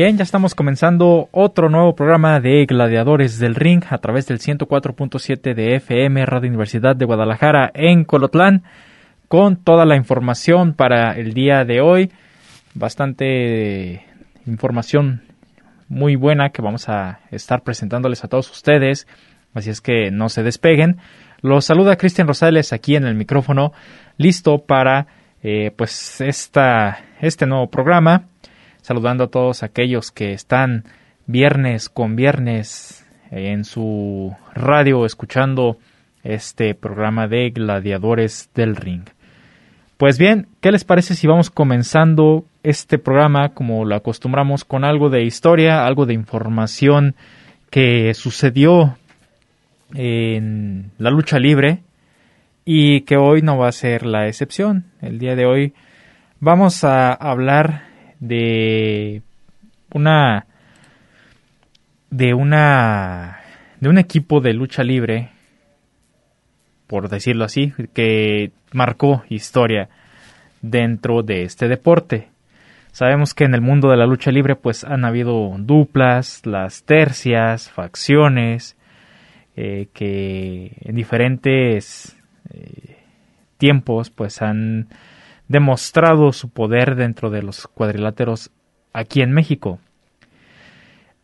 Bien, ya estamos comenzando otro nuevo programa de Gladiadores del Ring a través del 104.7 de FM Radio Universidad de Guadalajara en Colotlán con toda la información para el día de hoy. Bastante información muy buena que vamos a estar presentándoles a todos ustedes. Así es que no se despeguen. Los saluda Cristian Rosales aquí en el micrófono, listo para eh, pues esta, este nuevo programa saludando a todos aquellos que están viernes con viernes en su radio escuchando este programa de Gladiadores del Ring. Pues bien, ¿qué les parece si vamos comenzando este programa como lo acostumbramos con algo de historia, algo de información que sucedió en la lucha libre y que hoy no va a ser la excepción. El día de hoy vamos a hablar de una de una de un equipo de lucha libre por decirlo así que marcó historia dentro de este deporte. Sabemos que en el mundo de la lucha libre pues han habido duplas las tercias facciones eh, que en diferentes eh, tiempos pues han demostrado su poder dentro de los cuadriláteros aquí en México.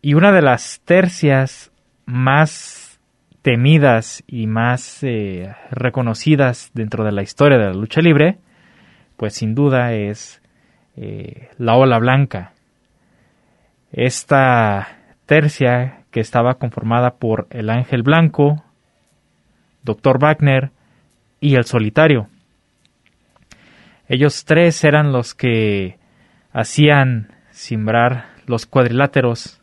Y una de las tercias más temidas y más eh, reconocidas dentro de la historia de la lucha libre, pues sin duda es eh, la ola blanca. Esta tercia que estaba conformada por el ángel blanco, Dr. Wagner y el solitario. Ellos tres eran los que hacían simbrar los cuadriláteros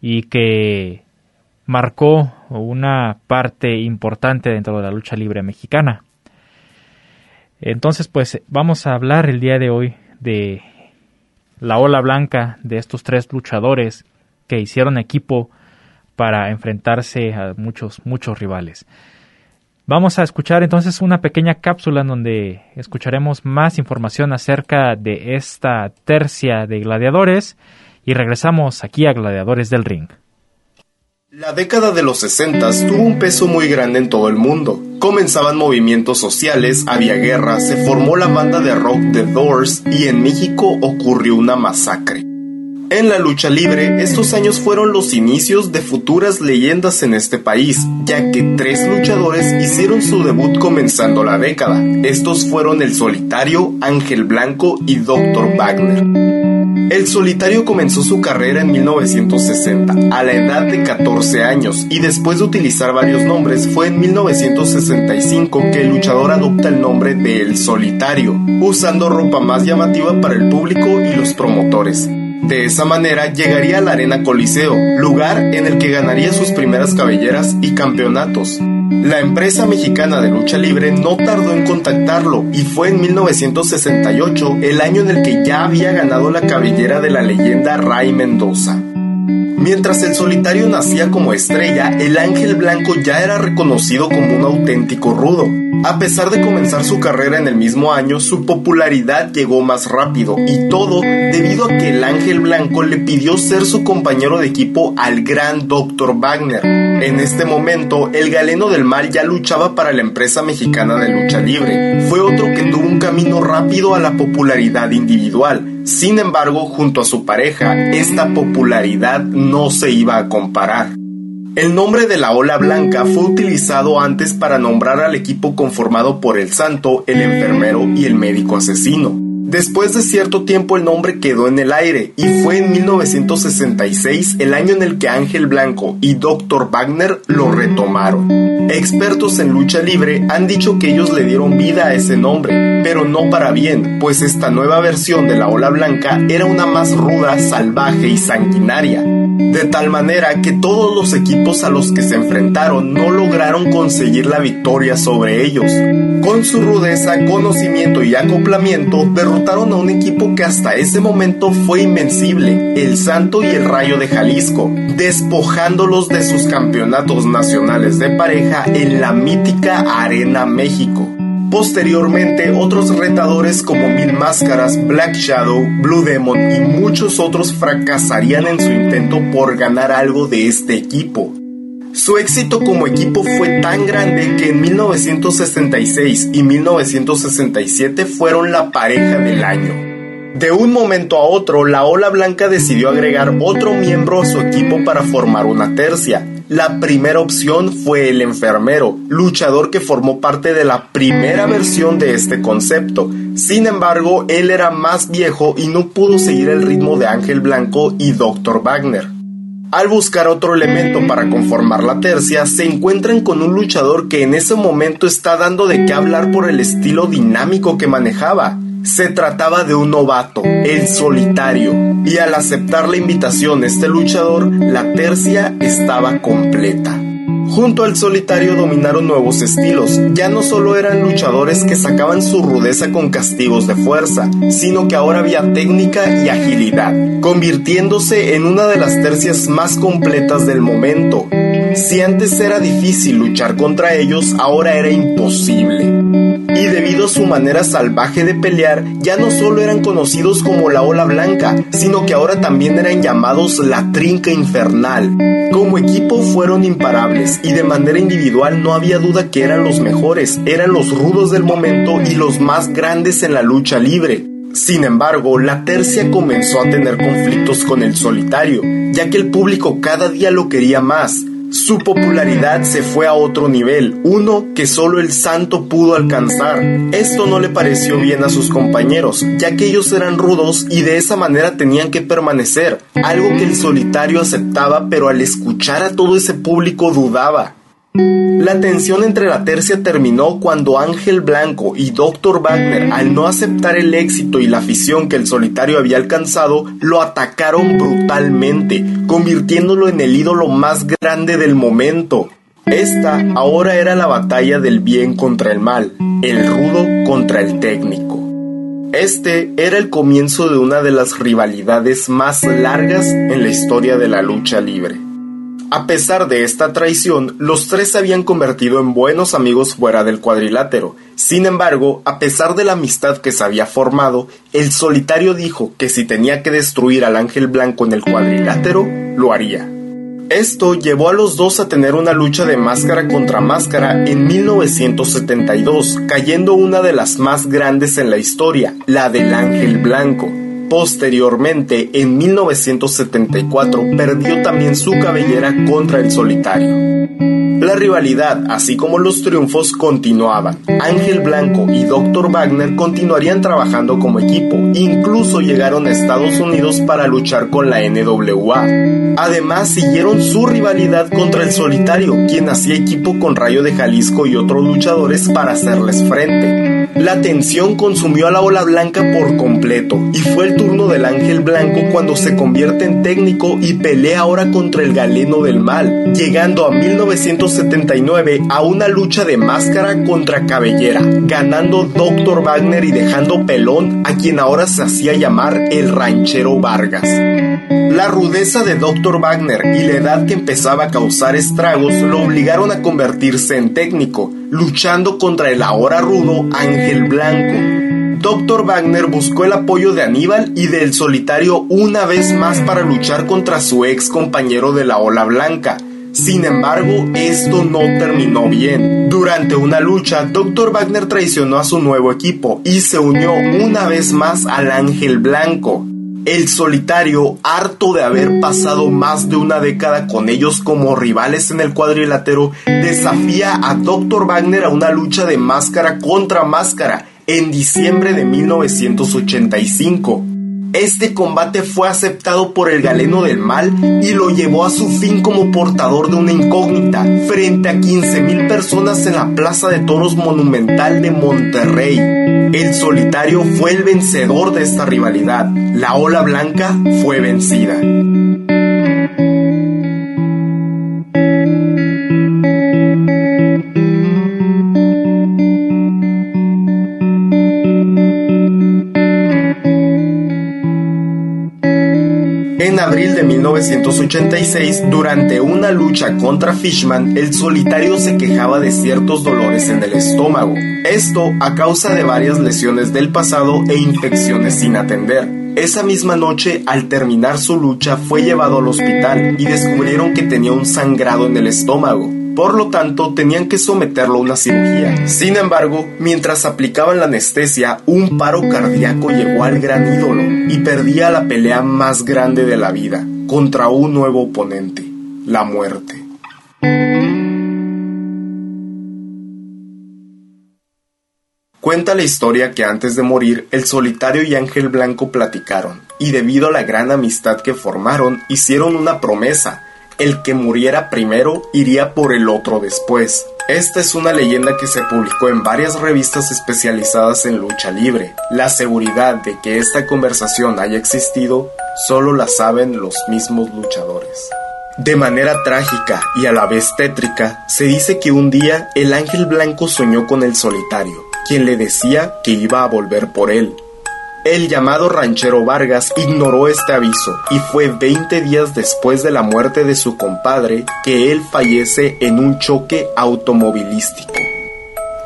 y que marcó una parte importante dentro de la lucha libre mexicana. Entonces, pues vamos a hablar el día de hoy de la ola blanca de estos tres luchadores que hicieron equipo para enfrentarse a muchos, muchos rivales. Vamos a escuchar entonces una pequeña cápsula en donde escucharemos más información acerca de esta tercia de gladiadores y regresamos aquí a Gladiadores del Ring. La década de los 60 tuvo un peso muy grande en todo el mundo. Comenzaban movimientos sociales, había guerra, se formó la banda de rock The Doors y en México ocurrió una masacre. En la lucha libre, estos años fueron los inicios de futuras leyendas en este país, ya que tres luchadores hicieron su debut comenzando la década. Estos fueron el Solitario, Ángel Blanco y Dr. Wagner. El solitario comenzó su carrera en 1960, a la edad de 14 años, y después de utilizar varios nombres, fue en 1965 que el luchador adopta el nombre de El Solitario, usando ropa más llamativa para el público y los promotores. De esa manera llegaría a la Arena Coliseo, lugar en el que ganaría sus primeras cabelleras y campeonatos. La empresa mexicana de lucha libre no tardó en contactarlo y fue en 1968 el año en el que ya había ganado la cabellera de la leyenda Ray Mendoza. Mientras el solitario nacía como estrella, el ángel blanco ya era reconocido como un auténtico rudo. A pesar de comenzar su carrera en el mismo año, su popularidad llegó más rápido y todo debido a que el ángel blanco le pidió ser su compañero de equipo al gran Dr. Wagner. En este momento, el galeno del mal ya luchaba para la empresa mexicana de lucha libre. Fue otro que tuvo un camino rápido a la popularidad individual sin embargo, junto a su pareja, esta popularidad no se iba a comparar. El nombre de la ola blanca fue utilizado antes para nombrar al equipo conformado por el santo, el enfermero y el médico asesino. Después de cierto tiempo el nombre quedó en el aire y fue en 1966 el año en el que Ángel Blanco y Dr. Wagner lo retomaron. Expertos en lucha libre han dicho que ellos le dieron vida a ese nombre, pero no para bien, pues esta nueva versión de la ola blanca era una más ruda, salvaje y sanguinaria. De tal manera que todos los equipos a los que se enfrentaron no lograron conseguir la victoria sobre ellos. Con su rudeza, conocimiento y acoplamiento, derrotaron a un equipo que hasta ese momento fue invencible, el Santo y el Rayo de Jalisco, despojándolos de sus campeonatos nacionales de pareja en la mítica Arena México. Posteriormente, otros retadores como Mil Máscaras, Black Shadow, Blue Demon y muchos otros fracasarían en su intento por ganar algo de este equipo. Su éxito como equipo fue tan grande que en 1966 y 1967 fueron la pareja del año. De un momento a otro, la Ola Blanca decidió agregar otro miembro a su equipo para formar una tercia. La primera opción fue el enfermero, luchador que formó parte de la primera versión de este concepto. Sin embargo, él era más viejo y no pudo seguir el ritmo de Ángel Blanco y Dr. Wagner. Al buscar otro elemento para conformar la tercia, se encuentran con un luchador que en ese momento está dando de qué hablar por el estilo dinámico que manejaba. Se trataba de un novato, el solitario, y al aceptar la invitación de este luchador, la tercia estaba completa. Junto al solitario dominaron nuevos estilos, ya no solo eran luchadores que sacaban su rudeza con castigos de fuerza, sino que ahora había técnica y agilidad, convirtiéndose en una de las tercias más completas del momento. Si antes era difícil luchar contra ellos, ahora era imposible y debido a su manera salvaje de pelear, ya no solo eran conocidos como la Ola Blanca, sino que ahora también eran llamados la Trinca Infernal. Como equipo fueron imparables y de manera individual no había duda que eran los mejores, eran los rudos del momento y los más grandes en la lucha libre. Sin embargo, la tercia comenzó a tener conflictos con el solitario, ya que el público cada día lo quería más, su popularidad se fue a otro nivel, uno que solo el santo pudo alcanzar. Esto no le pareció bien a sus compañeros, ya que ellos eran rudos y de esa manera tenían que permanecer, algo que el solitario aceptaba pero al escuchar a todo ese público dudaba. La tensión entre la tercia terminó cuando Ángel Blanco y Dr. Wagner, al no aceptar el éxito y la afición que el solitario había alcanzado, lo atacaron brutalmente, convirtiéndolo en el ídolo más grande del momento. Esta ahora era la batalla del bien contra el mal, el rudo contra el técnico. Este era el comienzo de una de las rivalidades más largas en la historia de la lucha libre. A pesar de esta traición, los tres se habían convertido en buenos amigos fuera del cuadrilátero. Sin embargo, a pesar de la amistad que se había formado, el solitario dijo que si tenía que destruir al ángel blanco en el cuadrilátero, lo haría. Esto llevó a los dos a tener una lucha de máscara contra máscara en 1972, cayendo una de las más grandes en la historia, la del ángel blanco. Posteriormente, en 1974, perdió también su cabellera contra el solitario. La rivalidad, así como los triunfos, continuaban. Ángel Blanco y Dr. Wagner continuarían trabajando como equipo, incluso llegaron a Estados Unidos para luchar con la NWA. Además, siguieron su rivalidad contra el solitario, quien hacía equipo con Rayo de Jalisco y otros luchadores para hacerles frente. La tensión consumió a la ola blanca por completo y fue el turno del ángel blanco cuando se convierte en técnico y pelea ahora contra el galeno del mal, llegando a 1979 a una lucha de máscara contra cabellera, ganando Dr. Wagner y dejando pelón a quien ahora se hacía llamar el ranchero Vargas. La rudeza de Dr. Wagner y la edad que empezaba a causar estragos lo obligaron a convertirse en técnico, luchando contra el ahora rudo Ángel Blanco. Dr. Wagner buscó el apoyo de Aníbal y del solitario una vez más para luchar contra su ex compañero de la ola blanca. Sin embargo, esto no terminó bien. Durante una lucha, Dr. Wagner traicionó a su nuevo equipo y se unió una vez más al Ángel Blanco. El solitario, harto de haber pasado más de una década con ellos como rivales en el cuadrilátero, desafía a Dr. Wagner a una lucha de máscara contra máscara en diciembre de 1985. Este combate fue aceptado por el galeno del mal y lo llevó a su fin como portador de una incógnita frente a 15.000 personas en la Plaza de Toros Monumental de Monterrey. El solitario fue el vencedor de esta rivalidad. La ola blanca fue vencida. De 1986, durante una lucha contra Fishman, el solitario se quejaba de ciertos dolores en el estómago. Esto a causa de varias lesiones del pasado e infecciones sin atender. Esa misma noche, al terminar su lucha, fue llevado al hospital y descubrieron que tenía un sangrado en el estómago. Por lo tanto, tenían que someterlo a una cirugía. Sin embargo, mientras aplicaban la anestesia, un paro cardíaco llegó al gran ídolo y perdía la pelea más grande de la vida contra un nuevo oponente, la muerte. Cuenta la historia que antes de morir, el solitario y Ángel Blanco platicaron, y debido a la gran amistad que formaron, hicieron una promesa el que muriera primero iría por el otro después. Esta es una leyenda que se publicó en varias revistas especializadas en lucha libre. La seguridad de que esta conversación haya existido solo la saben los mismos luchadores. De manera trágica y a la vez tétrica, se dice que un día el ángel blanco soñó con el solitario, quien le decía que iba a volver por él, el llamado ranchero Vargas ignoró este aviso y fue 20 días después de la muerte de su compadre que él fallece en un choque automovilístico.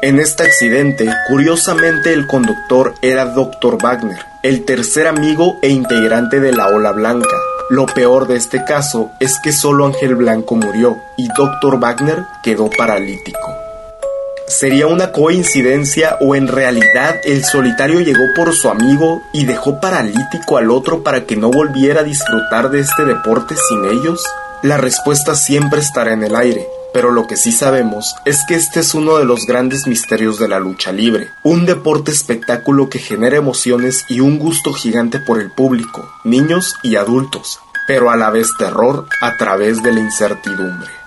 En este accidente, curiosamente el conductor era Dr. Wagner, el tercer amigo e integrante de la Ola Blanca. Lo peor de este caso es que solo Ángel Blanco murió y Dr. Wagner quedó paralítico. ¿Sería una coincidencia o en realidad el solitario llegó por su amigo y dejó paralítico al otro para que no volviera a disfrutar de este deporte sin ellos? La respuesta siempre estará en el aire, pero lo que sí sabemos es que este es uno de los grandes misterios de la lucha libre, un deporte espectáculo que genera emociones y un gusto gigante por el público, niños y adultos, pero a la vez terror a través de la incertidumbre.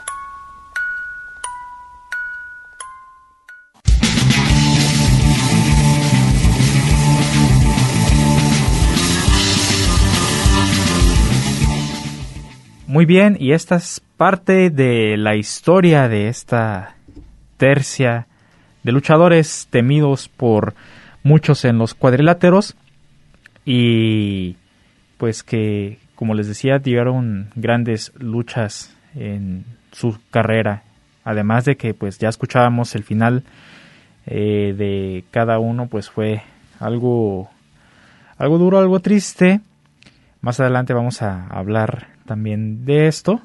Muy bien, y esta es parte de la historia de esta tercia de luchadores temidos por muchos en los cuadriláteros. Y pues que como les decía dieron grandes luchas en su carrera. Además de que pues ya escuchábamos el final eh, de cada uno pues fue algo algo duro algo triste. Más adelante vamos a hablar también de esto.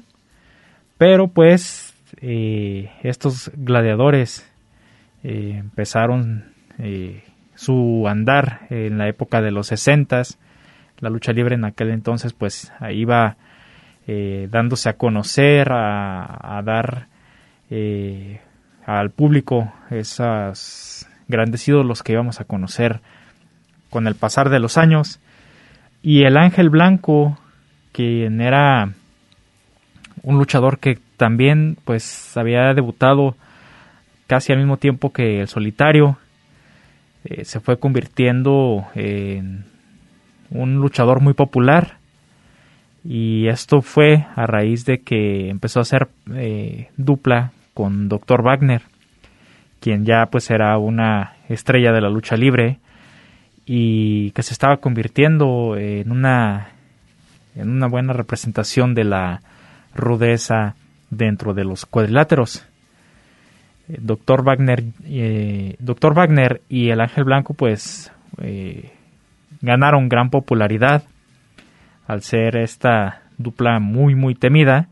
Pero pues eh, estos gladiadores eh, empezaron eh, su andar en la época de los 60 la lucha libre en aquel entonces pues iba dándose a conocer a, dar al público esos grandes ídolos que íbamos a conocer con el pasar de los años y el ángel blanco quien era un luchador que también pues había debutado casi al mismo tiempo que el solitario eh, se fue convirtiendo en un luchador muy popular y esto fue a raíz de que empezó a hacer eh, dupla con Dr. Wagner quien ya pues era una estrella de la lucha libre y que se estaba convirtiendo en una en una buena representación de la rudeza dentro de los cuadriláteros. Eh, Doctor Wagner, eh, Doctor Wagner y el Ángel Blanco pues eh, ganaron gran popularidad al ser esta dupla muy muy temida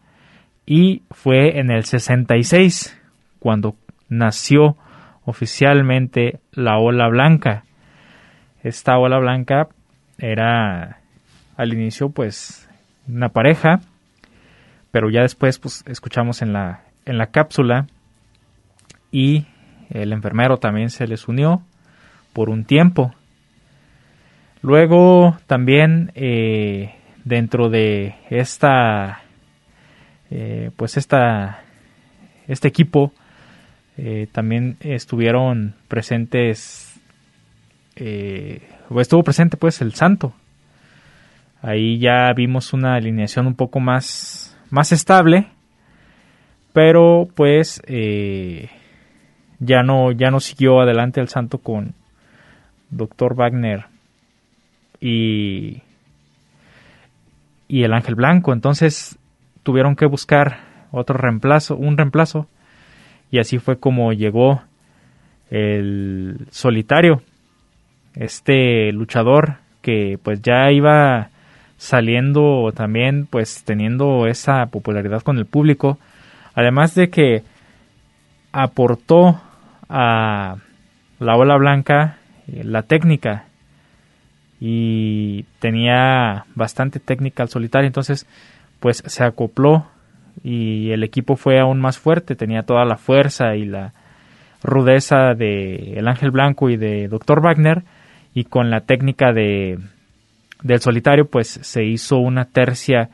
y fue en el 66 cuando nació oficialmente la ola blanca. Esta ola blanca era al inicio pues una pareja, pero ya después pues escuchamos en la, en la cápsula y el enfermero también se les unió por un tiempo. Luego también eh, dentro de esta eh, pues esta este equipo eh, también estuvieron presentes estuvo presente pues el santo ahí ya vimos una alineación un poco más más estable pero pues ya no ya no siguió adelante el santo con doctor Wagner y, y el Ángel Blanco. Entonces tuvieron que buscar otro reemplazo, un reemplazo. Y así fue como llegó el solitario, este luchador que pues ya iba saliendo también pues teniendo esa popularidad con el público, además de que aportó a la ola blanca eh, la técnica y tenía bastante técnica al solitario, entonces pues se acopló y el equipo fue aún más fuerte, tenía toda la fuerza y la rudeza de El Ángel Blanco y de Dr. Wagner y con la técnica de del solitario pues se hizo una tercia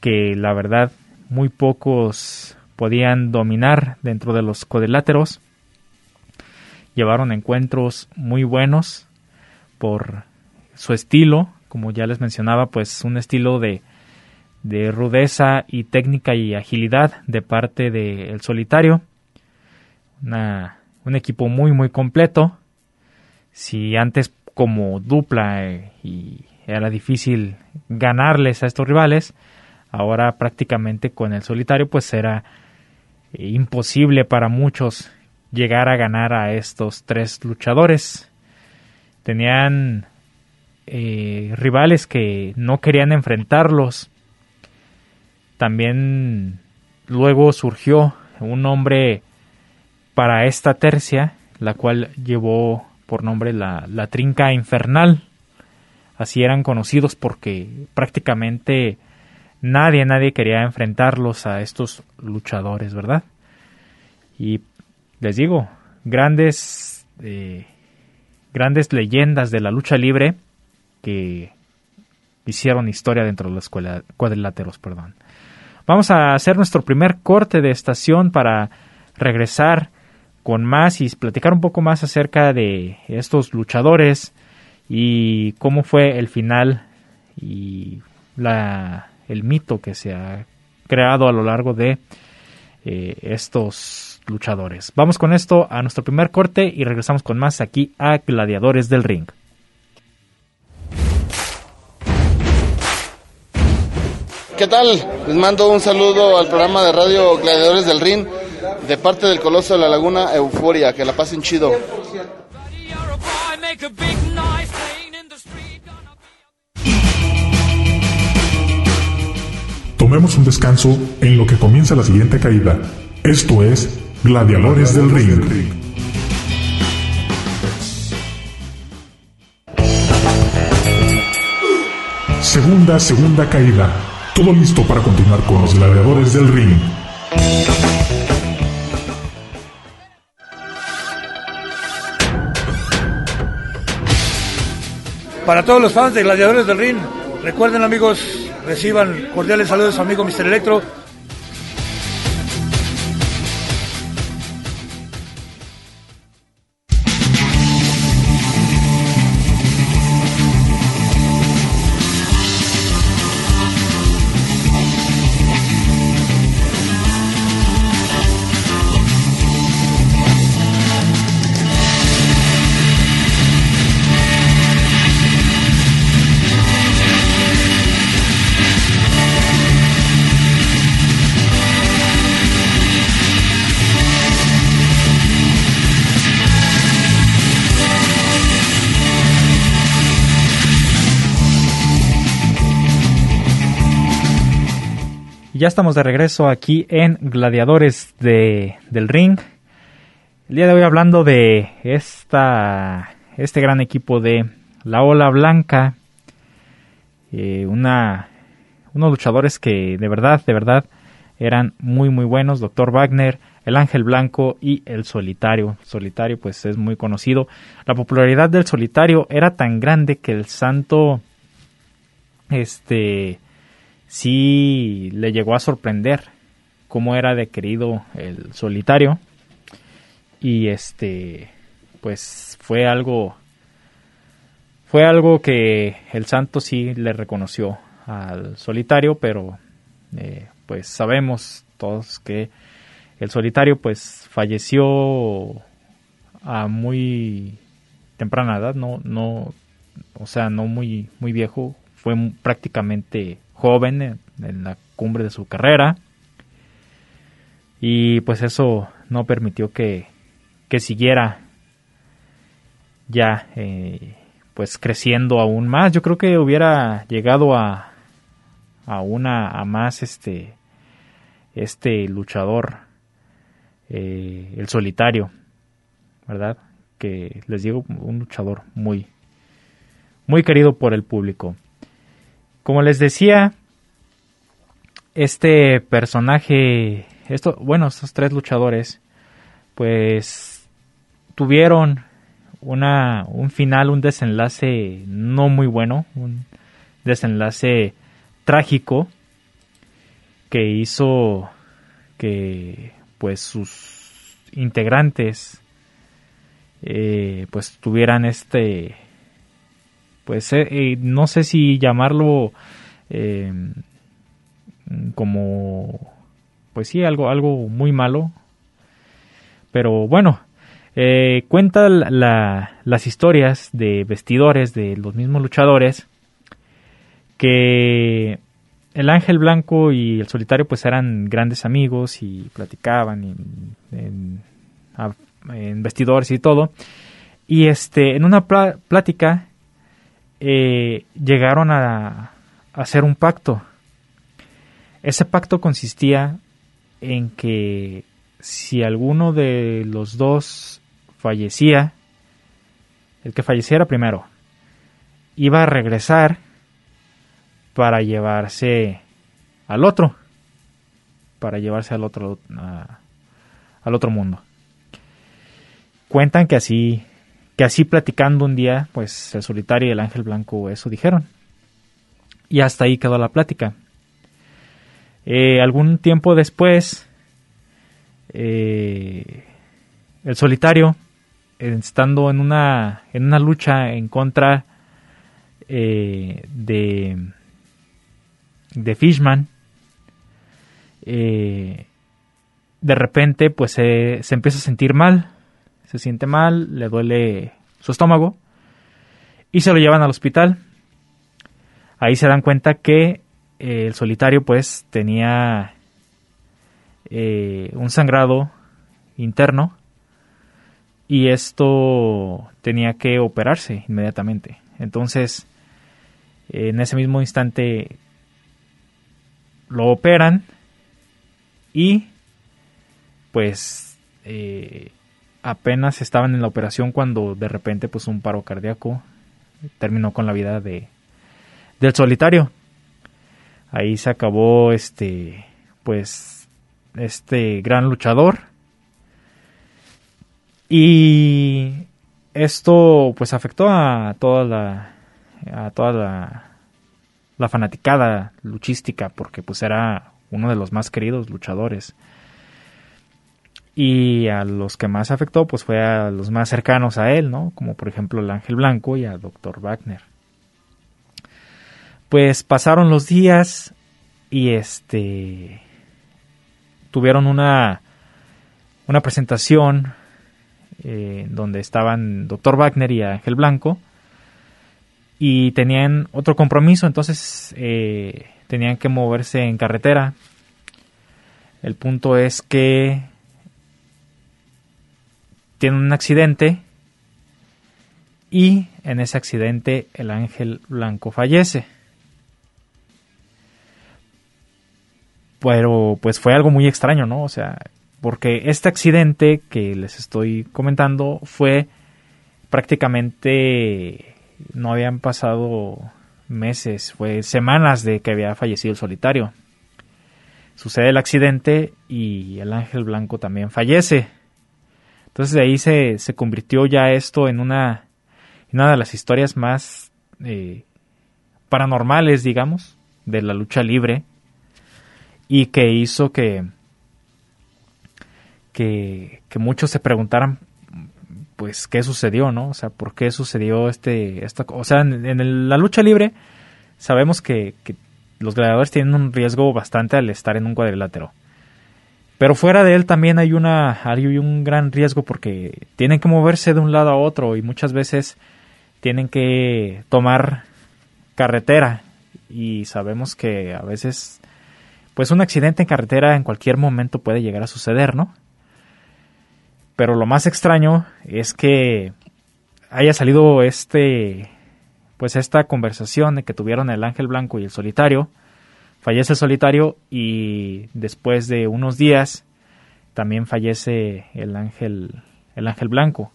que la verdad muy pocos podían dominar dentro de los codeláteros llevaron encuentros muy buenos por su estilo, como ya les mencionaba, pues un estilo de, de rudeza y técnica y agilidad de parte del solitario. un equipo muy muy completo. Si antes como dupla eh, y era difícil ganarles a estos rivales, ahora prácticamente con el solitario pues era eh, imposible para muchos llegar a ganar a estos tres luchadores. Tenían eh, rivales que no querían enfrentarlos. También luego surgió un nombre para esta tercia, la cual llevó por nombre la, la Trinca Infernal. Así eran conocidos porque prácticamente nadie, nadie quería enfrentarlos a estos luchadores, ¿verdad? Y les digo, grandes, eh, grandes leyendas de la lucha libre que hicieron historia dentro de los cuadriláteros. Perdón. Vamos a hacer nuestro primer corte de estación para regresar con más y platicar un poco más acerca de estos luchadores y cómo fue el final y la, el mito que se ha creado a lo largo de eh, estos luchadores. Vamos con esto a nuestro primer corte y regresamos con más aquí a Gladiadores del Ring. ¿Qué tal? Les mando un saludo al programa de radio Gladiadores del Ring de parte del Coloso de la Laguna Euforia. Que la pasen chido. Tomemos un descanso en lo que comienza la siguiente caída. Esto es Gladiadores del Ring. Segunda, segunda caída. Todo listo para continuar con los gladiadores del ring. Para todos los fans de Gladiadores del Ring, recuerden amigos, reciban cordiales saludos a su amigo Mr. Electro Ya estamos de regreso aquí en Gladiadores de, del Ring. El día de hoy hablando de esta, este gran equipo de la Ola Blanca. eh, una, unos luchadores que de verdad, de verdad eran muy muy buenos, Doctor Wagner, el Ángel Blanco y el Solitario. Solitario pues es muy conocido. La popularidad del Solitario era tan grande que el santo este sí le llegó a sorprender cómo era de querido el Solitario. Y este pues fue algo fue algo que el santo sí le reconoció al solitario pero eh, pues sabemos todos que el solitario pues falleció a muy temprana edad, no, no, o sea, no muy, muy viejo, fue prácticamente joven en, la cumbre de su carrera y pues eso no permitió que, que siguiera ya eh, pues creciendo aún más. Yo creo que hubiera llegado a, a una a más este este luchador, eh, el solitario, ¿verdad? Que les digo, un luchador muy, muy querido por el público. Como les decía, este personaje, bueno, estos tres luchadores, pues tuvieron una, un final, un desenlace no muy bueno, un desenlace trágico que hizo que pues sus integrantes eh, pues tuvieran este pues eh, eh, no sé si llamarlo como pues sí algo algo muy malo pero bueno cuenta las historias de vestidores de los mismos luchadores que el ángel blanco y el solitario pues eran grandes amigos y platicaban en, vestidores y todo. Y este, en una plática eh, llegaron a, hacer un pacto. Ese pacto consistía en que si alguno de los dos fallecía, el que falleciera primero, iba a regresar para llevarse al otro, para llevarse al otro, al otro mundo. Cuentan que así, que así platicando un día, pues el solitario y el ángel blanco eso dijeron. Y hasta ahí quedó la plática. Eh, algún tiempo después, eh, el solitario, estando en una, en una lucha en contra eh, de de Fishman, de repente pues se empieza a sentir mal, se siente mal, le duele su estómago y se lo llevan al hospital. Ahí se dan cuenta que eh, el solitario pues tenía eh, un sangrado interno y esto tenía que operarse inmediatamente. Entonces, en ese mismo instante lo operan y pues eh, apenas estaban en la operación cuando de repente pues un paro cardíaco terminó con la vida de del solitario ahí se acabó este pues este gran luchador y esto pues afectó a toda la a toda la la fanaticada luchística porque pues era uno de los más queridos luchadores. Y a los que más afectó pues fue a los más cercanos a él, ¿no? Como por ejemplo el Ángel Blanco y al Dr. Wagner. Pues pasaron los días y este tuvieron una una presentación eh, donde estaban Dr. Wagner y Ángel Blanco y tenían otro compromiso, entonces eh, tenían que moverse en carretera. El punto es que tienen un accidente y en ese accidente el ángel blanco fallece. Pero pues fue algo muy extraño, ¿no? O sea, porque este accidente que les estoy comentando fue prácticamente no habían pasado meses, fue semanas de que había fallecido el solitario. Sucede el accidente y el ángel blanco también fallece. Entonces de ahí se, se convirtió ya esto en una, una de las historias más eh, paranormales, digamos, de la lucha libre y que hizo que, que, que muchos se preguntaran pues qué sucedió, ¿no? O sea, por qué sucedió este, esta, o sea, en, la lucha libre sabemos que, los gladiadores tienen un riesgo bastante al estar en un cuadrilátero. Pero fuera de él también hay una hay un gran riesgo porque tienen que moverse de un lado a otro y muchas veces tienen que tomar carretera y sabemos que a veces pues un accidente en carretera en cualquier momento puede llegar a suceder, ¿no? Pero lo más extraño es que haya salido este pues esta conversación que tuvieron el ángel blanco y el solitario. Fallece solitario y después de unos días también fallece el ángel el ángel blanco.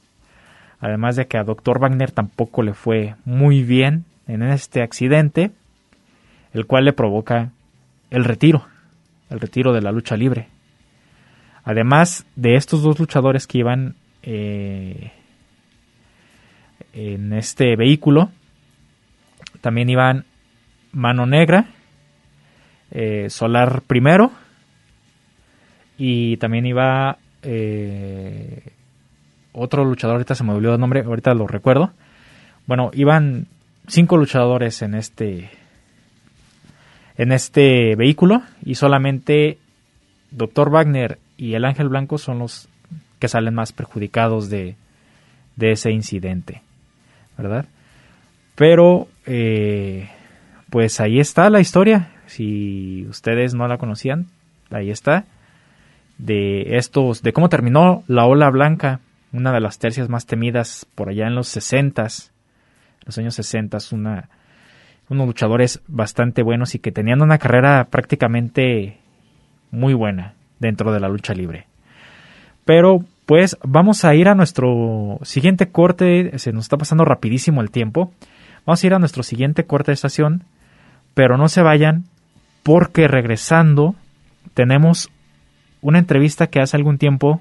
Además de que a Dr. Wagner tampoco le fue muy bien en este accidente, el cual le provoca el retiro, el retiro de la lucha libre. Además de estos dos luchadores que iban eh, en este vehículo, también iban Mano Negra, eh, Solar Primero y también iba eh, otro luchador, ahorita se me olvidó el nombre, ahorita lo recuerdo. Bueno, iban cinco luchadores en este en este vehículo y solamente Dr. Wagner y el Ángel Blanco son los que salen más perjudicados de, ese incidente, ¿verdad? Pero, eh, pues ahí está la historia. Si ustedes no la conocían, ahí está. De estos, de cómo terminó la ola blanca, una de las tercias más temidas por allá en los 60 los años 60 una, unos luchadores bastante buenos y que tenían una carrera prácticamente muy buena dentro de la lucha libre. Pero pues vamos a ir a nuestro siguiente corte, se nos está pasando rapidísimo el tiempo. Vamos a ir a nuestro siguiente corte de estación, pero no se vayan porque regresando tenemos una entrevista que hace algún tiempo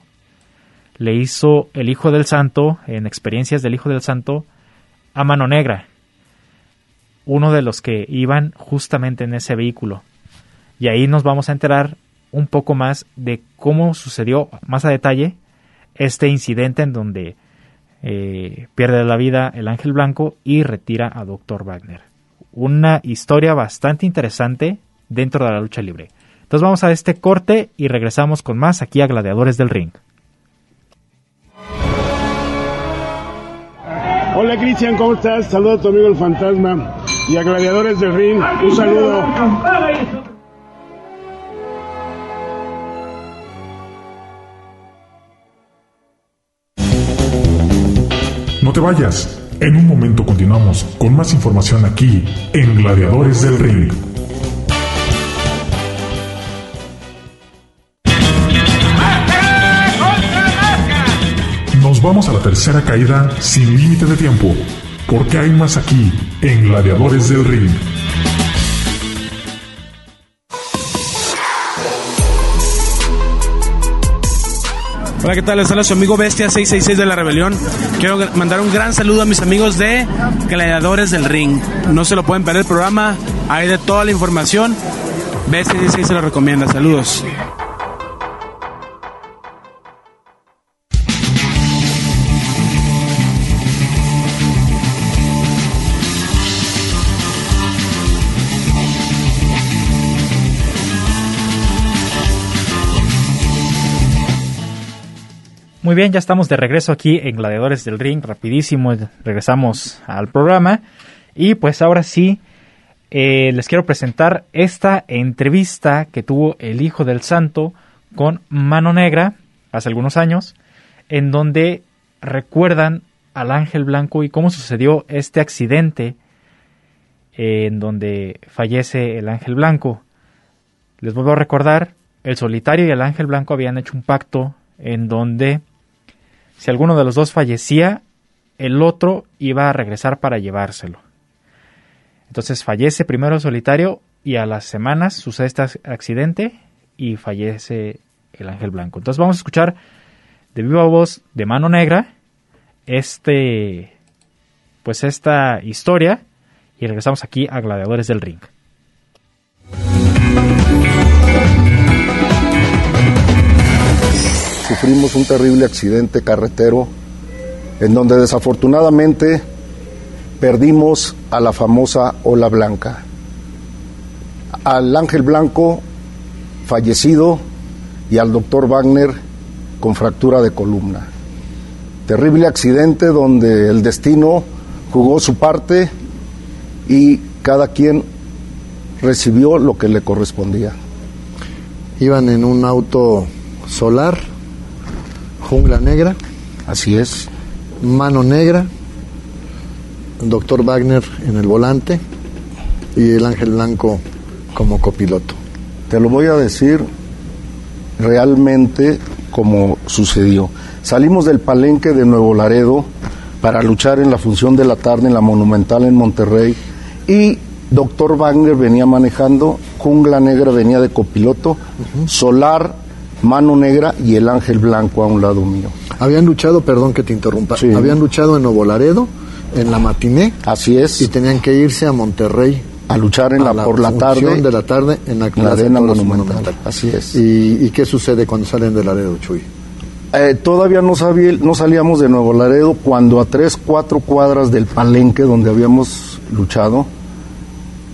le hizo el Hijo del Santo, en experiencias del Hijo del Santo, a Mano Negra, uno de los que iban justamente en ese vehículo. Y ahí nos vamos a enterar un poco más de cómo sucedió más a detalle este incidente en donde eh, pierde la vida el ángel blanco y retira a Dr. Wagner. Una historia bastante interesante dentro de la lucha libre. Entonces vamos a este corte y regresamos con más aquí a Gladiadores del Ring. Hola Cristian, ¿cómo estás? Saludo a tu amigo el fantasma y a Gladiadores del Ring. Un saludo. No te vayas. En un momento continuamos con más información aquí en Gladiadores del Ring. Vamos a la tercera caída sin límite de tiempo, porque hay más aquí en Gladiadores del Ring. Hola, ¿qué tal? Les habla su amigo Bestia 666 de la Rebelión. Quiero mandar un gran saludo a mis amigos de Gladiadores del Ring. No se lo pueden perder el programa, hay de toda la información. Bestia 666 se lo recomienda. Saludos. Muy bien, ya estamos de regreso aquí en Gladiadores del Ring, rapidísimo, regresamos al programa y pues ahora sí eh, les quiero presentar esta entrevista que tuvo el Hijo del Santo con Mano Negra hace algunos años, en donde recuerdan al Ángel Blanco y cómo sucedió este accidente en donde fallece el Ángel Blanco. Les vuelvo a recordar, el Solitario y el Ángel Blanco habían hecho un pacto en donde si alguno de los dos fallecía, el otro iba a regresar para llevárselo. Entonces fallece primero solitario y a las semanas sucede este accidente y fallece el ángel blanco. Entonces vamos a escuchar de viva voz de mano negra este pues esta historia y regresamos aquí a Gladiadores del Ring. Sufrimos un terrible accidente carretero en donde desafortunadamente perdimos a la famosa ola blanca, al ángel blanco fallecido y al doctor Wagner con fractura de columna. Terrible accidente donde el destino jugó su parte y cada quien recibió lo que le correspondía. Iban en un auto solar, jungla negra. Así es. Mano negra, doctor Wagner en el volante y el Ángel Blanco como copiloto. Te lo voy a decir realmente como sucedió. Salimos del palenque de Nuevo Laredo para luchar en la función de la tarde en la Monumental en Monterrey y Doctor Wagner venía manejando, Jungla Negra venía de copiloto, Solar, Mano Negra y el Ángel Blanco a un lado mío. Habían luchado, perdón que te interrumpa, habían luchado en Nuevo Laredo, en la matiné. Así es. Y tenían que irse a Monterrey a luchar en la, por la tarde de la tarde en la, arena monumental. Así es. ¿Y, qué sucede cuando salen de Laredo, Chuy? Eh, todavía no, sabía, no salíamos de Nuevo Laredo cuando a tres, cuatro cuadras del palenque donde habíamos luchado,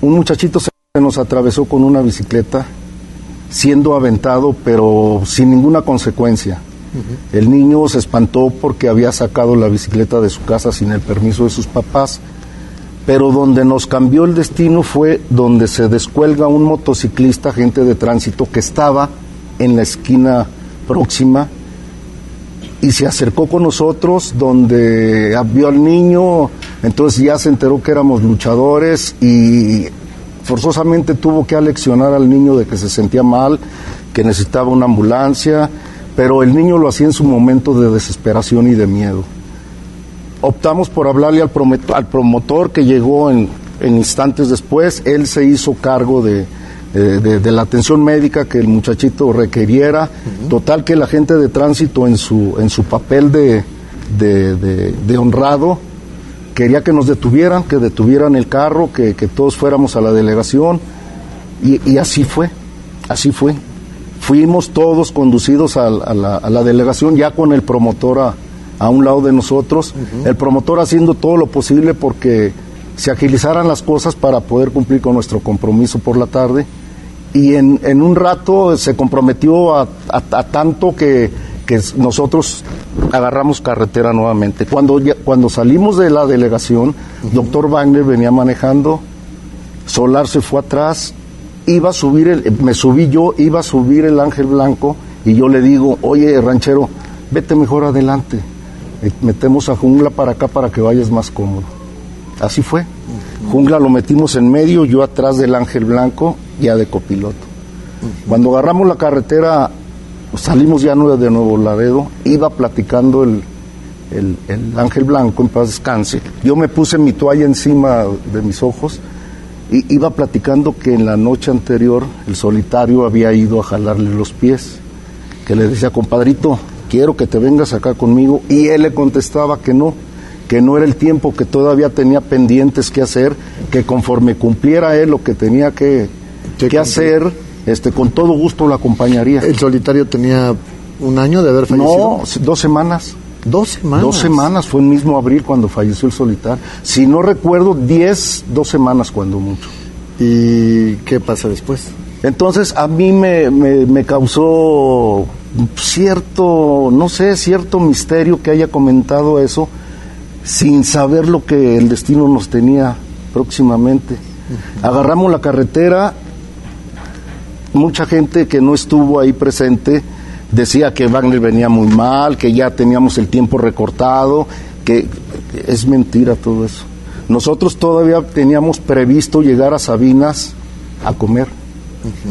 un muchachito se nos atravesó con una bicicleta, siendo aventado, pero sin ninguna consecuencia. El niño se espantó porque había sacado la bicicleta de su casa sin el permiso de sus papás pero donde nos cambió el destino fue donde se descuelga un motociclista, agente de tránsito, que estaba en la esquina próxima y se acercó con nosotros donde vio al niño, entonces ya se enteró que éramos luchadores y forzosamente tuvo que aleccionar al niño de que se sentía mal, que necesitaba una ambulancia, pero el niño lo hacía en su momento de desesperación y de miedo optamos por hablarle al, al promotor que llegó en, instantes después. Él se hizo cargo de, de, la atención médica que el muchachito requiriera. Total que la gente de tránsito en su, en su papel de, honrado quería que nos detuvieran, que detuvieran el carro, que, todos fuéramos a la delegación. Y, y, así fue, así fue. Fuimos todos conducidos a, la, a la delegación ya con el promotor a, a un lado de nosotros, el promotor haciendo todo lo posible porque se agilizaran las cosas para poder cumplir con nuestro compromiso por la tarde. Y en, en un rato se comprometió a, tanto que, que, nosotros agarramos carretera nuevamente. Cuando, cuando salimos de la delegación, doctor Wagner venía manejando, Solar se fue atrás, iba a subir, el, me subí yo, iba a subir el Ángel Blanco y yo le digo, oye ranchero, vete mejor adelante metemos a Jungla para acá para que vayas más cómodo. Así fue. Jungla lo metimos en medio, yo atrás del Ángel Blanco, ya de copiloto. Cuando agarramos la carretera, salimos ya de Nuevo Laredo, iba platicando el, el, Ángel Blanco, en paz descanse. Yo me puse mi toalla encima de mis ojos y iba platicando que en la noche anterior el solitario había ido a jalarle los pies, que le decía, compadrito, quiero que te vengas acá conmigo. Y él le contestaba que no, que no era el tiempo, que todavía tenía pendientes que hacer, que conforme cumpliera él lo que tenía que, que hacer, este, con todo gusto lo acompañaría. ¿El solitario tenía un año de haber fallecido? No, dos semanas. Dos semanas. Dos semanas, fue el mismo abril cuando falleció el solitario. Si no recuerdo, diez, dos semanas cuando mucho. ¿Y qué pasa después? Entonces a mí me, me causó cierto, no sé, cierto misterio que haya comentado eso sin saber lo que el destino nos tenía próximamente. Agarramos la carretera, mucha gente que no estuvo ahí presente decía que Wagner venía muy mal, que ya teníamos el tiempo recortado, que es mentira todo eso. Nosotros todavía teníamos previsto llegar a Sabinas a comer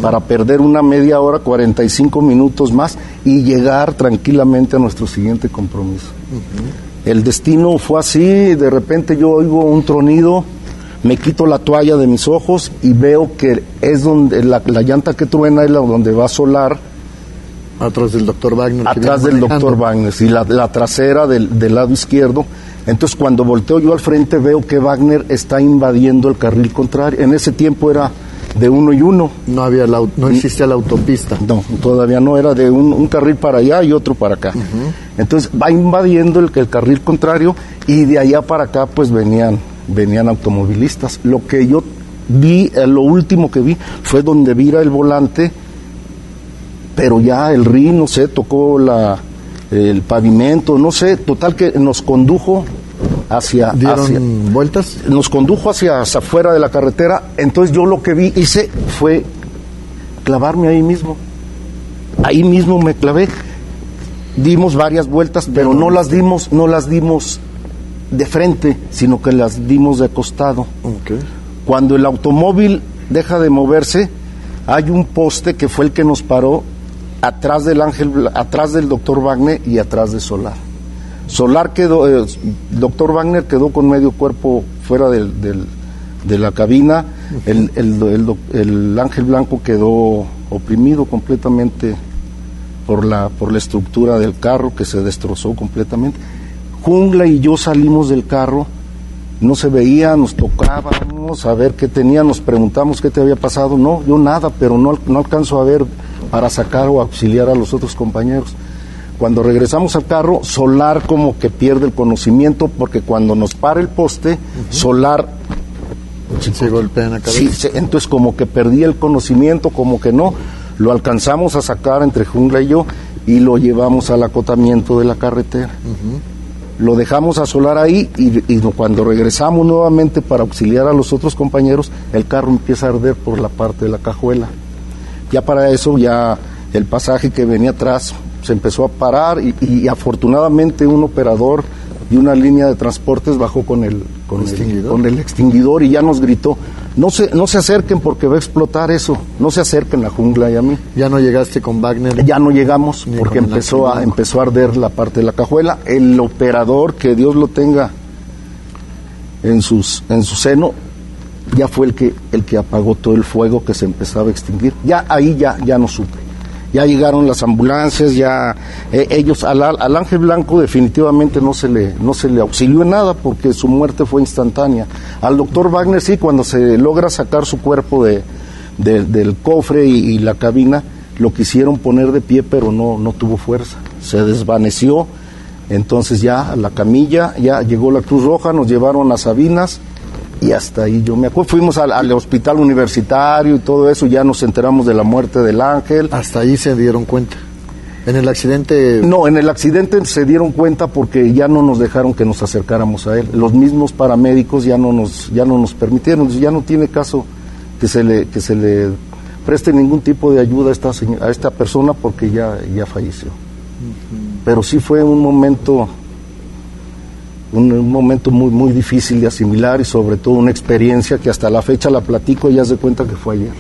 para perder una media hora, 45 minutos más y llegar tranquilamente a nuestro siguiente compromiso. El destino fue así, de repente yo oigo un tronido, me quito la toalla de mis ojos y veo que es donde la, llanta que truena es la donde va a solar. Atrás del doctor Wagner. Atrás del doctor Wagner, y la, la trasera del, del, lado izquierdo. Entonces cuando volteo yo al frente veo que Wagner está invadiendo el carril contrario. En ese tiempo era de uno y uno. No había no existía la autopista. No, todavía no, era de un, carril para allá y otro para acá. Entonces va invadiendo el, el carril contrario y de allá para acá pues venían venían automovilistas. Lo que yo vi, eh, lo último que vi fue donde vira el volante, pero ya el río, no sé, tocó la, el pavimento, no sé, total que nos condujo hacia... ¿Dieron vueltas? Nos condujo hacia, afuera de la carretera, entonces yo lo que vi, hice, fue clavarme ahí mismo. Ahí mismo me clavé. Dimos varias vueltas, pero no las dimos, no las dimos de frente, sino que las dimos de costado. Cuando el automóvil deja de moverse, hay un poste que fue el que nos paró atrás del ángel, atrás del doctor Wagner y atrás de Solar. Solar quedó, el eh, doctor Wagner quedó con medio cuerpo fuera del, de la cabina, el, el, ángel blanco quedó oprimido completamente por la, por la estructura del carro que se destrozó completamente Jungla y yo salimos del carro, no se veía, nos tocábamos a ver qué tenía, nos preguntamos qué te había pasado. No, yo nada, pero no, no alcanzo a ver para sacar o auxiliar a los otros compañeros. Cuando regresamos al carro, Solar como que pierde el conocimiento porque cuando nos para el poste, Solar se golpea en la cabeza. Sí, entonces como que perdí el conocimiento, como que no. Lo alcanzamos a sacar entre Jungla y yo y lo llevamos al acotamiento de la carretera lo dejamos a solar ahí y, cuando regresamos nuevamente para auxiliar a los otros compañeros, el carro empieza a arder por la parte de la cajuela. Ya para eso, ya el pasaje que venía atrás se empezó a parar y, afortunadamente un operador de una línea de transportes bajó con el, con, con el extinguidor y ya nos gritó, no se, no se acerquen porque va a explotar eso, no se acerquen la jungla y a mí. ¿Ya no llegaste con Wagner? Ya no llegamos porque empezó a, empezó a arder la parte de la cajuela. El operador, que Dios lo tenga en, sus, en su seno, ya fue el que, el que apagó todo el fuego que se empezaba a extinguir. Ya ahí ya, ya no supe ya llegaron las ambulancias, ya eh, ellos al, al, Ángel Blanco definitivamente no se le no se le auxilió en nada porque su muerte fue instantánea. Al doctor Wagner sí, cuando se logra sacar su cuerpo de, del cofre y, la cabina, lo quisieron poner de pie, pero no no tuvo fuerza, se desvaneció. Entonces ya la camilla, ya llegó la Cruz Roja, nos llevaron a Sabinas y hasta ahí yo me acuerdo. Fuimos al, hospital universitario y todo eso, ya nos enteramos de la muerte del ángel. Hasta ahí se dieron cuenta. ¿En el accidente? No, en el accidente se dieron cuenta porque ya no nos dejaron que nos acercáramos a él. Los mismos paramédicos ya no nos, ya no nos permitieron, ya no tiene caso que se le, que se le preste ningún tipo de ayuda a esta, a esta persona porque ya, ya falleció. Pero sí fue un momento un, momento muy, muy difícil de asimilar y sobre todo una experiencia que hasta la fecha la platico y ya se cuenta que fue ayer.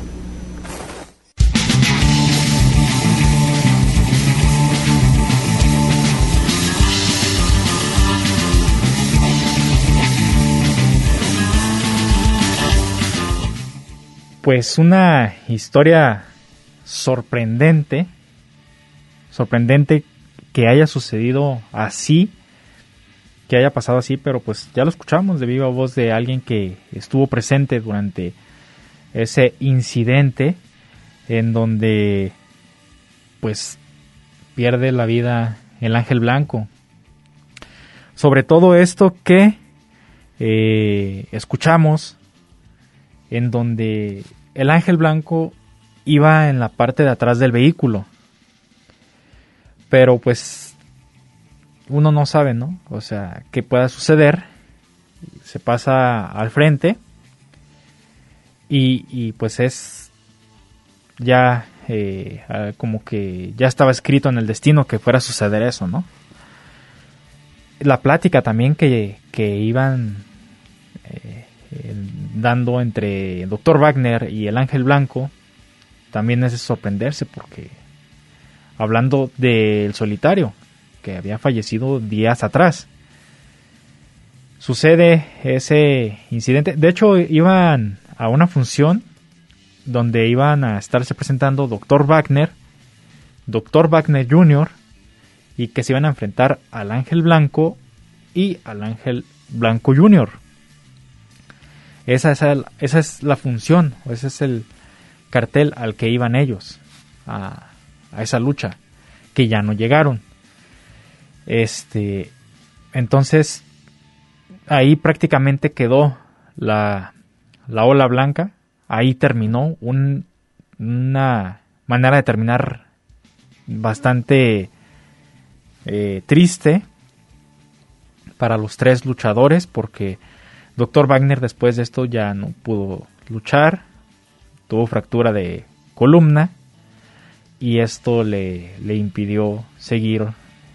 Pues una historia sorprendente, sorprendente que haya sucedido así que haya pasado así, pero pues ya lo escuchamos de viva voz de alguien que estuvo presente durante ese incidente en donde pues pierde la vida el ángel blanco. Sobre todo esto que eh, escuchamos en donde el ángel blanco iba en la parte de atrás del vehículo. Pero pues uno no sabe, ¿no? O sea, qué pueda suceder. Se pasa al frente y, pues es ya eh, como que ya estaba escrito en el destino que fuera a suceder eso, ¿no? La plática también que, que iban eh, dando entre el Dr. Wagner y el Ángel Blanco también es de sorprenderse porque hablando del solitario, que había fallecido días atrás. sucede ese incidente. De hecho, iban a una función donde iban a estarse presentando Dr. Wagner, Dr. Wagner Jr. y que se iban a enfrentar al Ángel Blanco y al Ángel Blanco Jr. Esa es, esa es la función, ese es el cartel al que iban ellos, a, a esa lucha, que ya no llegaron. Este, entonces, ahí prácticamente quedó la, la ola blanca, ahí terminó un, una manera de terminar bastante eh, triste para los tres luchadores porque Dr. Wagner después de esto ya no pudo luchar, tuvo fractura de columna y esto le, le impidió seguir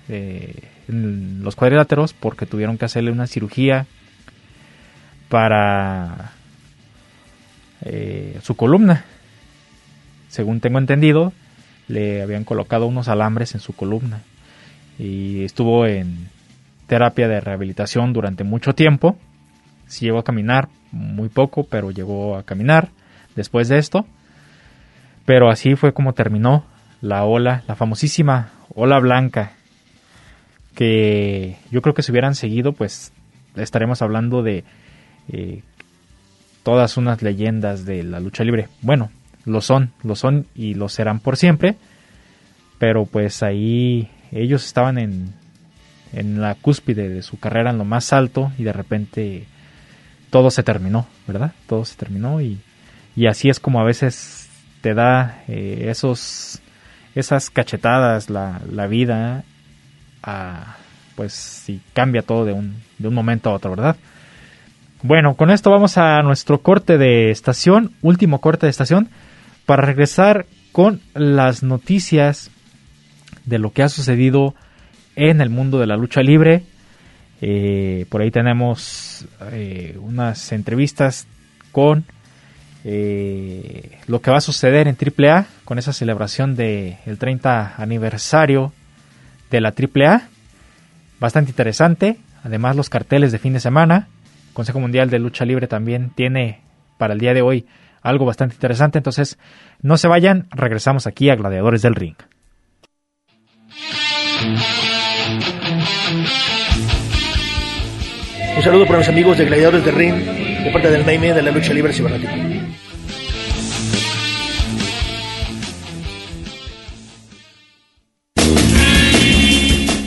eh, en los cuadriláteros porque tuvieron que hacerle una cirugía para eh, su columna. Según tengo entendido, le habían colocado unos alambres en su columna y estuvo en terapia de rehabilitación durante mucho tiempo. Sí llegó a caminar, muy poco, pero llegó a caminar después de esto. Pero así fue como terminó la ola, la famosísima ola blanca, que yo creo que si hubieran seguido, pues estaremos hablando de eh, todas unas leyendas de la lucha libre. Bueno, lo son, lo son y lo serán por siempre, pero pues ahí ellos estaban en, en la cúspide de su carrera, en lo más alto, y de repente todo se terminó, ¿verdad? Todo se terminó y, y así es como a veces te da eh, esos esas cachetadas la, la vida pues si cambia todo de un, de un momento a otro, ¿verdad? Bueno, con esto vamos a nuestro corte de estación, último corte de estación, para regresar con las noticias de lo que ha sucedido en el mundo de la lucha libre. Eh, por ahí tenemos eh, unas entrevistas con eh, lo que va a suceder en AAA con esa celebración del el 30 aniversario de la AAA. Bastante interesante. Además los carteles de fin de semana. Consejo Mundial de Lucha Libre también tiene para el día de hoy algo bastante interesante. Entonces no se vayan. Regresamos aquí a Gladiadores del Ring. Un saludo para mis amigos de Gladiadores del Ring, de parte del Meime de la lucha libre cibernética.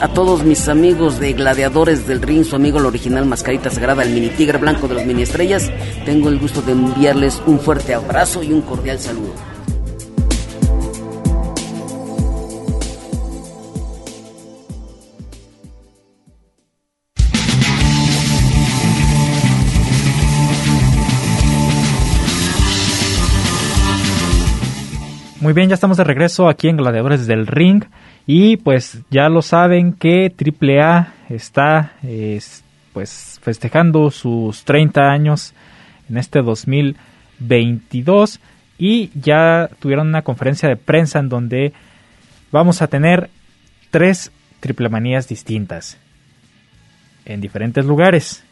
A todos mis amigos de Gladiadores del Ring, su amigo el original Mascarita Sagrada, el mini tigre blanco de los mini estrellas, tengo el gusto de enviarles un fuerte abrazo y un cordial saludo. Muy bien, ya estamos de regreso aquí en Gladiadores del Ring. Y pues ya lo saben que AAA está pues festejando sus 30 años en este 2022 y ya tuvieron una conferencia de prensa en donde vamos a tener tres triple manías distintas en diferentes lugares.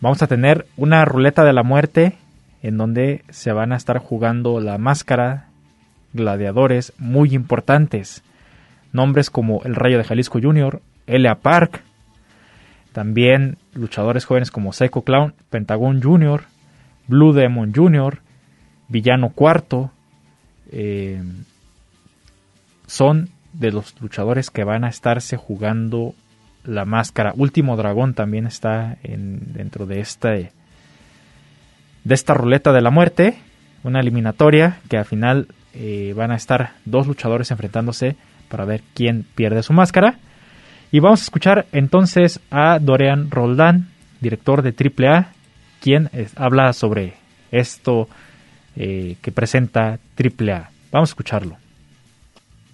Vamos a tener una ruleta de la muerte en donde se van a estar jugando la máscara gladiadores muy importantes nombres como el Rayo de Jalisco Jr., Elia Park, también luchadores jóvenes como Psycho Clown, Pentagon Jr., Blue Demon Jr., Villano Cuarto, eh, son de los luchadores que van a estarse jugando la máscara. Último Dragón también está en, dentro de esta, de esta ruleta de la muerte, una eliminatoria que al final eh, van a estar dos luchadores enfrentándose para ver quién pierde su máscara. Y vamos a escuchar entonces a Dorian Roldán, director de AAA, quien habla sobre esto eh, que presenta AAA. Vamos a escucharlo.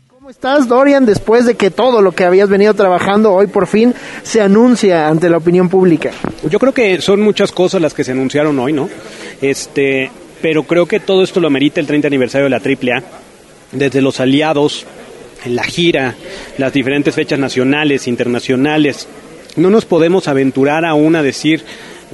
¿Cómo estás, Dorian, después de que todo lo que habías venido trabajando hoy por fin se anuncia ante la opinión pública? Yo creo que son muchas cosas las que se anunciaron hoy, ¿no? Este, pero creo que todo esto lo amerita el 30 aniversario de la AAA, desde los aliados, la gira, las diferentes fechas nacionales, internacionales. No nos podemos aventurar aún a decir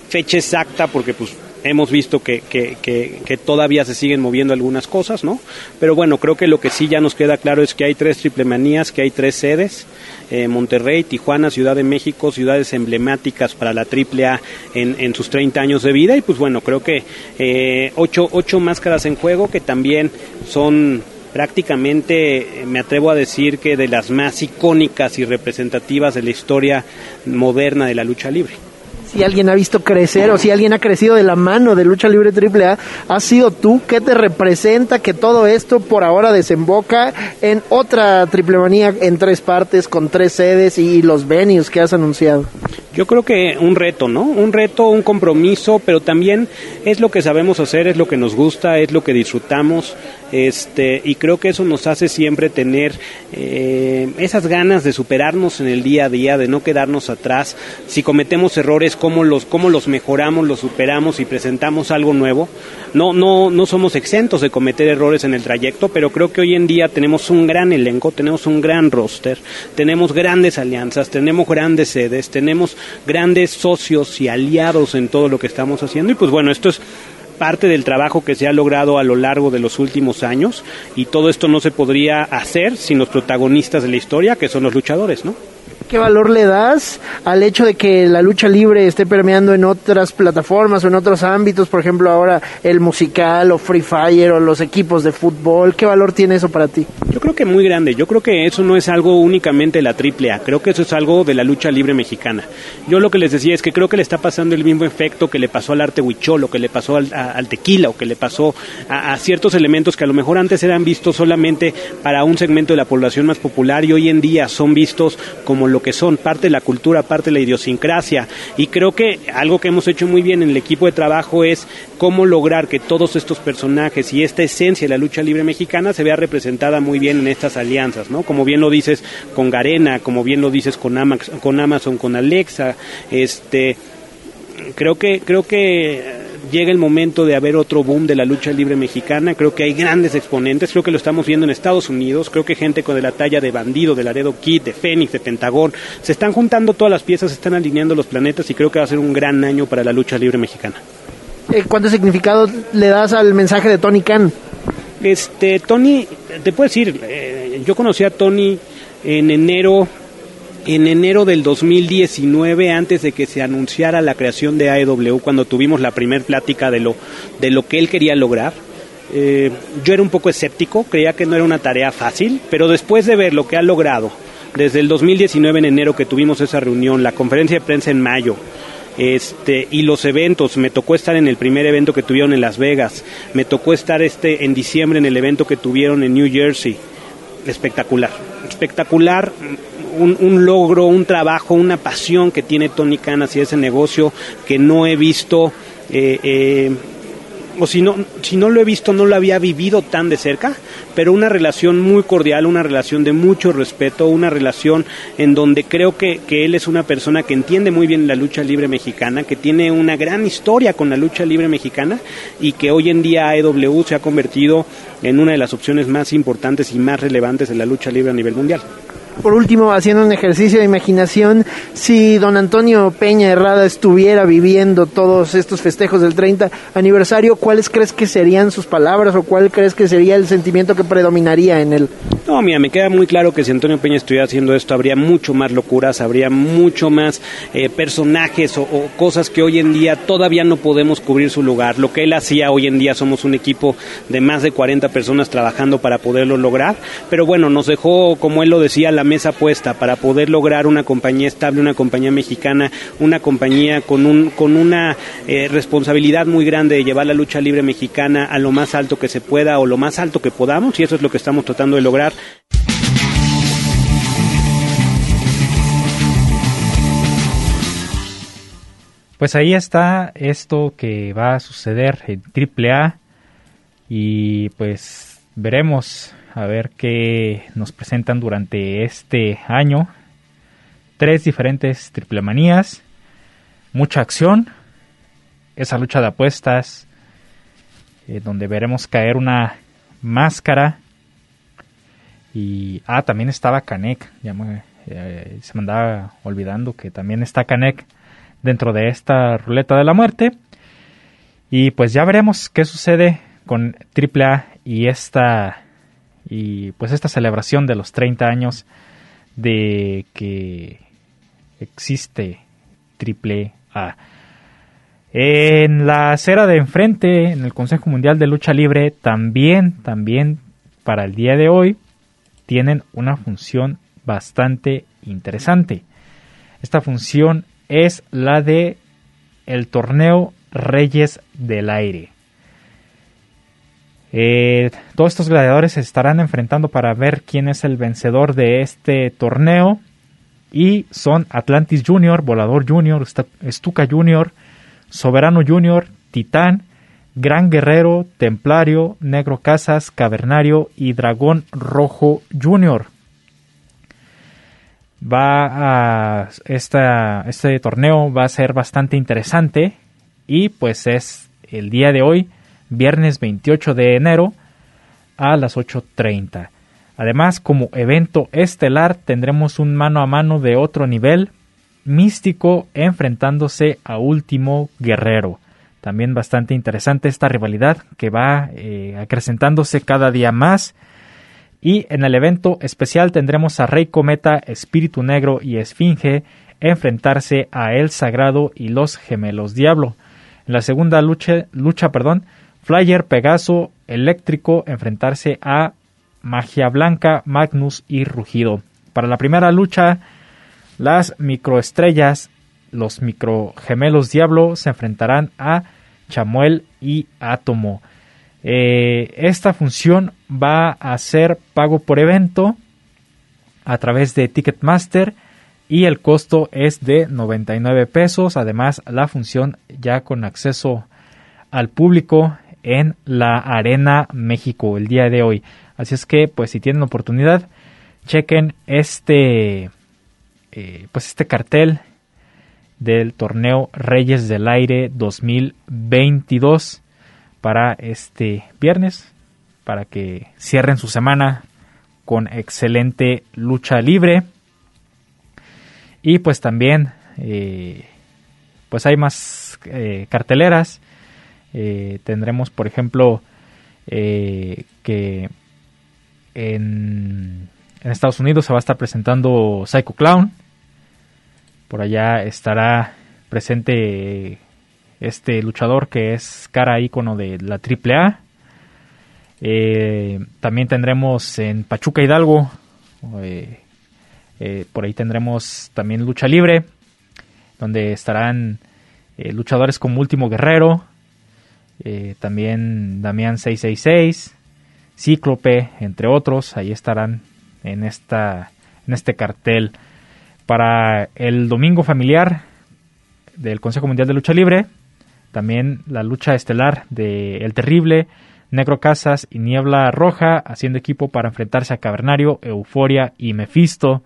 fecha exacta porque pues hemos visto que, que, todavía se siguen moviendo algunas cosas, ¿no? Pero bueno, creo que lo que sí ya nos queda claro es que hay tres triple manías, que hay tres sedes, eh, Monterrey, Tijuana, Ciudad de México, ciudades emblemáticas para la AAA en, en sus 30 años de vida y pues bueno, creo que eh, ocho, ocho máscaras en juego que también son prácticamente me atrevo a decir que de las más icónicas y representativas de la historia moderna de la lucha libre si alguien ha visto crecer o si alguien ha crecido de la mano de Lucha Libre AAA, ha sido tú. ¿Qué te representa que todo esto por ahora desemboca en otra triple manía en tres partes, con tres sedes y los venues que has anunciado? Yo creo que un reto, ¿no? Un reto, un compromiso, pero también es lo que sabemos hacer, es lo que nos gusta, es lo que disfrutamos, este, y creo que eso nos hace siempre tener eh, esas ganas de superarnos en el día a día, de no quedarnos atrás. Si cometemos errores, cómo los, cómo los mejoramos, los superamos y presentamos algo nuevo. No, no, no somos exentos de cometer errores en el trayecto, pero creo que hoy en día tenemos un gran elenco, tenemos un gran roster, tenemos grandes alianzas, tenemos grandes sedes, tenemos grandes socios y aliados en todo lo que estamos haciendo. Y pues bueno, esto es parte del trabajo que se ha logrado a lo largo de los últimos años y todo esto no se podría hacer sin los protagonistas de la historia, que son los luchadores, ¿no? ¿Qué valor le das al hecho de que la lucha libre esté permeando en otras plataformas o en otros ámbitos? Por ejemplo, ahora el musical o Free Fire o los equipos de fútbol. ¿Qué valor tiene eso para ti? Yo creo que muy grande. Yo creo que eso no es algo únicamente de la AAA. Creo que eso es algo de la lucha libre mexicana. Yo lo que les decía es que creo que le está pasando el mismo efecto que le pasó al arte huichol, o que le pasó al, tequila, o que le pasó a, a ciertos elementos que a lo mejor antes eran vistos solamente para un segmento de la población más popular y hoy en día son vistos como lo que son parte de la cultura, parte de la idiosincrasia. Y creo que algo que hemos hecho muy bien en el equipo de trabajo es cómo lograr que todos estos personajes y esta esencia de la lucha libre mexicana se vea representada muy bien en estas alianzas, ¿no? Como bien lo dices con Garena, como bien lo dices con, con Amazon, con Alexa, este creo que creo que llega el momento de haber otro boom de la lucha libre mexicana. Creo que hay grandes exponentes, creo que lo estamos viendo en Estados Unidos. Creo que gente con de la talla de Bandido, de Laredo Kid, de Fénix, de Pentagón, se están juntando todas las piezas, se están alineando los planetas y creo que va a ser un gran año para la lucha libre mexicana. Eh, ¿Cuánto significado le das al mensaje de Tony Khan? Este, Tony, te puedo decir, eh, yo conocí a Tony en enero en enero del 2019, antes de que se anunciara la creación de AEW, cuando tuvimos la primera plática de lo, de lo que él quería lograr, eh, yo era un poco escéptico, creía que no era una tarea fácil, pero después de ver lo que ha logrado, desde el 2019 en enero que tuvimos esa reunión, la conferencia de prensa en mayo, este y los eventos me tocó estar en el primer evento que tuvieron en Las Vegas me tocó estar este en diciembre en el evento que tuvieron en New Jersey espectacular espectacular un, logro, un trabajo, una pasión que tiene Tony Khan hacia ese negocio que no he visto, eh, eh, o si no, si no lo he visto, no lo había vivido tan de cerca, pero una relación muy cordial, una relación de mucho respeto, una relación en donde creo que, que él es una persona que entiende muy bien la lucha libre mexicana, que tiene una gran historia con la lucha libre mexicana y que hoy en día AEW se ha convertido en una de las opciones más importantes y más relevantes de la lucha libre a nivel mundial. Por último, haciendo un ejercicio de imaginación, si don Antonio Peña Herrada estuviera viviendo todos estos festejos del 30 aniversario, ¿cuáles crees que serían sus palabras o cuál crees que sería el sentimiento que predominaría en él? No, mira, me queda muy claro que si Antonio Peña estuviera haciendo esto, habría mucho más locuras, habría mucho más eh, personajes o, o, cosas que hoy en día todavía no podemos cubrir su lugar. Lo que él hacía hoy en día somos un equipo de más de 40 personas trabajando para poderlo lograr, pero bueno, nos dejó, como él lo decía, la mesa puesta para poder lograr una compañía estable, una compañía mexicana, una compañía con, un, con una eh, responsabilidad muy grande de llevar la lucha libre mexicana a lo más alto que se pueda o lo más alto que podamos y eso es lo que estamos tratando de lograr. pues ahí está esto que va a suceder en AAA y pues veremos a ver qué nos presentan durante este año. Tres diferentes triple manías, mucha acción, esa lucha de apuestas, eh, donde veremos caer una máscara. Y, ah, también estaba Kanek, ya eh, se me andaba olvidando que también está Kanek dentro de esta ruleta de la muerte. Y pues ya veremos qué sucede con AAA y esta y pues esta celebración de los 30 años de que existe AAA. En la acera de enfrente, en el Consejo Mundial de Lucha Libre, también, también para el día de hoy, tienen una función bastante interesante. Esta función es la de el torneo Reyes del Aire. Eh, todos estos gladiadores se estarán enfrentando para ver quién es el vencedor de este torneo. Y son Atlantis Junior, Volador Junior, Stuka Junior, Soberano Junior, Titán, Gran Guerrero, Templario, Negro Casas, Cavernario y Dragón Rojo Junior. Va a este torneo va a ser bastante interesante y pues es el día de hoy viernes 28 de enero a las 8.30. Además, como evento estelar, tendremos un mano a mano de otro nivel, místico enfrentándose a Último Guerrero. También bastante interesante esta rivalidad que va eh, acrecentándose cada día más. Y en el evento especial tendremos a Rey Cometa, Espíritu Negro y Esfinge enfrentarse a El Sagrado y los Gemelos Diablo. En la segunda lucha, lucha perdón, Flyer, Pegaso, Eléctrico enfrentarse a Magia Blanca, Magnus y Rugido. Para la primera lucha, las microestrellas, los microgemelos Diablo, se enfrentarán a Chamuel y Átomo. Eh, esta función va a ser pago por evento a través de Ticketmaster y el costo es de 99 pesos. Además, la función ya con acceso al público en la Arena México el día de hoy. Así es que, pues si tienen oportunidad, chequen este, eh, pues este cartel del torneo Reyes del Aire 2022 para este viernes, para que cierren su semana con excelente lucha libre. Y pues también, eh, pues hay más eh, carteleras eh, tendremos, por ejemplo, eh, que en, Estados Unidos se va a estar presentando Psycho Clown. Por allá estará presente este luchador que es cara ícono de la AAA. Eh, también tendremos en Pachuca Hidalgo, por ahí tendremos también lucha libre, donde estarán luchadores como Último Guerrero, eh, también Damián 666, Cíclope, entre otros, ahí estarán en, esta, en este cartel. Para el domingo familiar del Consejo Mundial de Lucha Libre, también la lucha estelar de El Terrible, Negro Casas y Niebla Roja haciendo equipo para enfrentarse a Cavernario, Euforia y Mephisto.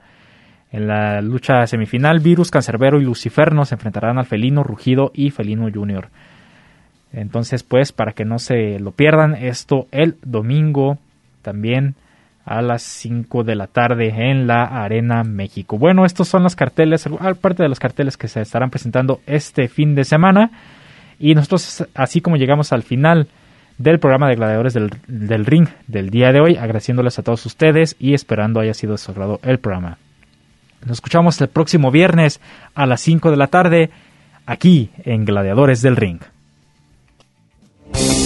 En la lucha semifinal, Virus, Cancerbero y Luciferno se enfrentarán al Felino, Rugido y Felino Junior. Entonces, pues, para que no se lo pierdan, esto el domingo también a las 5 de la tarde en la Arena México. Bueno, estos son los carteles, parte de los carteles que se estarán presentando este fin de semana. Y nosotros, así como llegamos al final del programa de Gladiadores del, Ring del día de hoy, agradeciéndoles a todos ustedes y esperando haya sido de el programa. Nos escuchamos el próximo viernes a las 5 de la tarde aquí en Gladiadores del Ring.